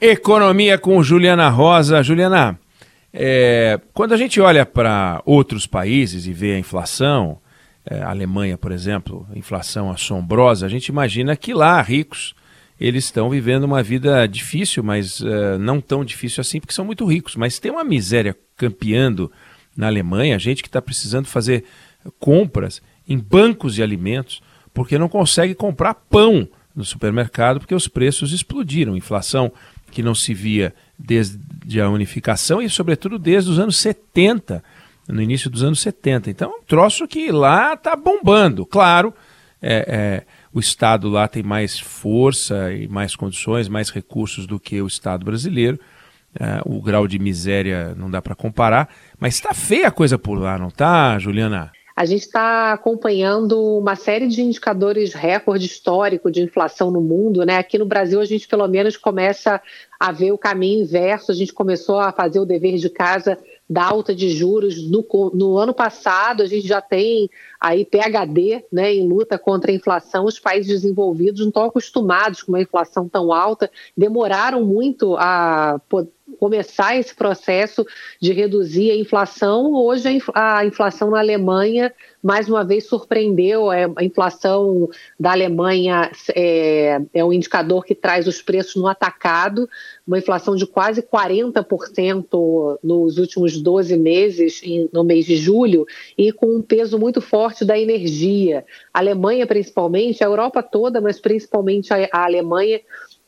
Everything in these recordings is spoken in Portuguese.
Economia com Juliana Rosa. Juliana, é, quando a gente olha para outros países e vê a inflação, é, a Alemanha, por exemplo, inflação assombrosa, a gente imagina que lá, ricos, eles estão vivendo uma vida difícil, mas uh, não tão difícil assim, porque são muito ricos. Mas tem uma miséria campeando na Alemanha, gente que está precisando fazer compras em bancos de alimentos, porque não consegue comprar pão no supermercado, porque os preços explodiram. Inflação que não se via desde a unificação e, sobretudo, desde os anos 70, no início dos anos 70. Então, é um troço que lá está bombando. Claro, é, é, o Estado lá tem mais força e mais condições, mais recursos do que o Estado brasileiro. É, o grau de miséria não dá para comparar, mas está feia a coisa por lá, não está, Juliana? A gente está acompanhando uma série de indicadores recorde histórico de inflação no mundo, né? Aqui no Brasil a gente pelo menos começa a ver o caminho inverso. A gente começou a fazer o dever de casa da alta de juros no, no ano passado. A gente já tem aí PHD, né, em luta contra a inflação. Os países desenvolvidos não estão acostumados com uma inflação tão alta, demoraram muito a começar esse processo de reduzir a inflação. Hoje, a inflação na Alemanha, mais uma vez, surpreendeu. É, a inflação da Alemanha é, é um indicador que traz os preços no atacado, uma inflação de quase 40% nos últimos 12 meses, no mês de julho, e com um peso muito forte da energia. A Alemanha, principalmente, a Europa toda, mas principalmente a Alemanha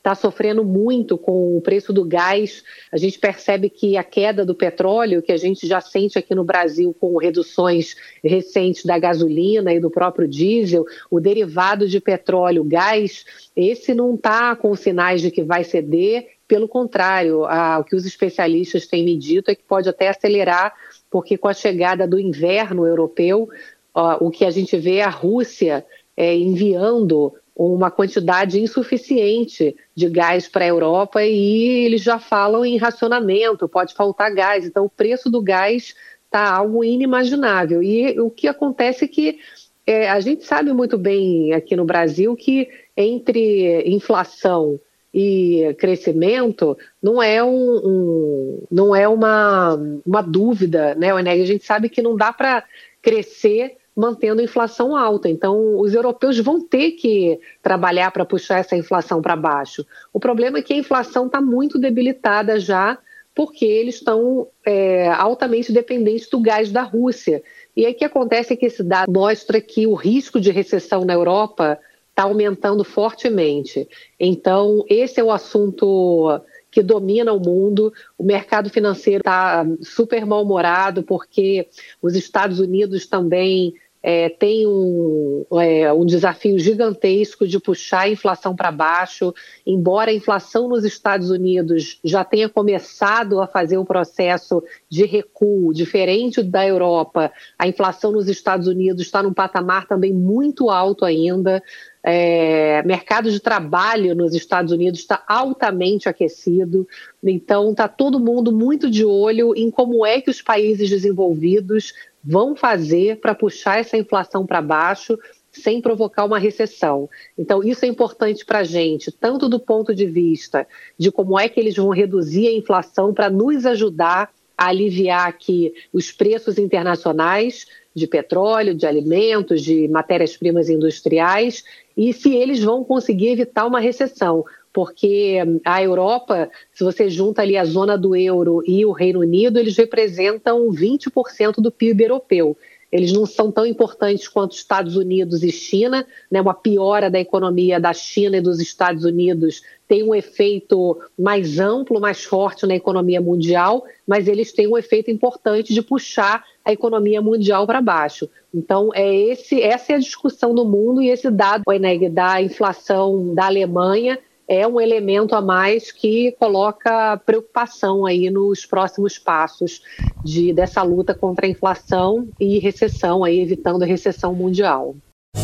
está sofrendo muito com o preço do gás. A gente percebe que a queda do petróleo, que a gente já sente aqui no Brasil com reduções recentes da gasolina e do próprio diesel, o derivado de petróleo, gás, esse não está com sinais de que vai ceder. Pelo contrário, a, o que os especialistas têm me dito é que pode até acelerar, porque com a chegada do inverno europeu, ó, o que a gente vê é a Rússia é, enviando uma quantidade insuficiente de gás para a Europa e eles já falam em racionamento, pode faltar gás. Então, o preço do gás está algo inimaginável. E o que acontece é que é, a gente sabe muito bem aqui no Brasil que entre inflação e crescimento não é um, um não é uma, uma dúvida, né, A gente sabe que não dá para crescer mantendo a inflação alta. Então, os europeus vão ter que trabalhar para puxar essa inflação para baixo. O problema é que a inflação está muito debilitada já, porque eles estão é, altamente dependentes do gás da Rússia. E aí o que acontece é que esse dado mostra que o risco de recessão na Europa está aumentando fortemente. Então, esse é o assunto que domina o mundo. O mercado financeiro está super mal-humorado, porque os Estados Unidos também é, tem um, é, um desafio gigantesco de puxar a inflação para baixo, embora a inflação nos Estados Unidos já tenha começado a fazer um processo de recuo diferente da Europa, a inflação nos Estados Unidos está num patamar também muito alto ainda. É, mercado de trabalho nos Estados Unidos está altamente aquecido, então está todo mundo muito de olho em como é que os países desenvolvidos vão fazer para puxar essa inflação para baixo sem provocar uma recessão. Então, isso é importante para a gente, tanto do ponto de vista de como é que eles vão reduzir a inflação para nos ajudar a aliviar aqui os preços internacionais de petróleo, de alimentos, de matérias-primas industriais, e se eles vão conseguir evitar uma recessão porque a Europa, se você junta ali a zona do euro e o Reino Unido, eles representam 20% do PIB europeu. Eles não são tão importantes quanto Estados Unidos e China, né? Uma piora da economia da China e dos Estados Unidos tem um efeito mais amplo, mais forte na economia mundial, mas eles têm um efeito importante de puxar a economia mundial para baixo. Então, é esse, essa é a discussão no mundo e esse dado da inflação da Alemanha é um elemento a mais que coloca preocupação aí nos próximos passos de, dessa luta contra a inflação e recessão, aí, evitando a recessão mundial.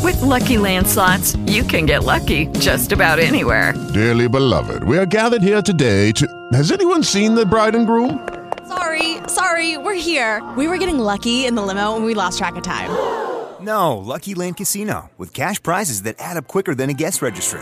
With lucky landslots, you can get lucky just about anywhere. Dearly beloved, we are gathered here today to. Has anyone seen the bride and groom? Sorry, sorry, we're here. We were getting lucky in the limo and we lost track of time. No, Lucky Land Casino, with cash prizes that add up quicker than a guest registry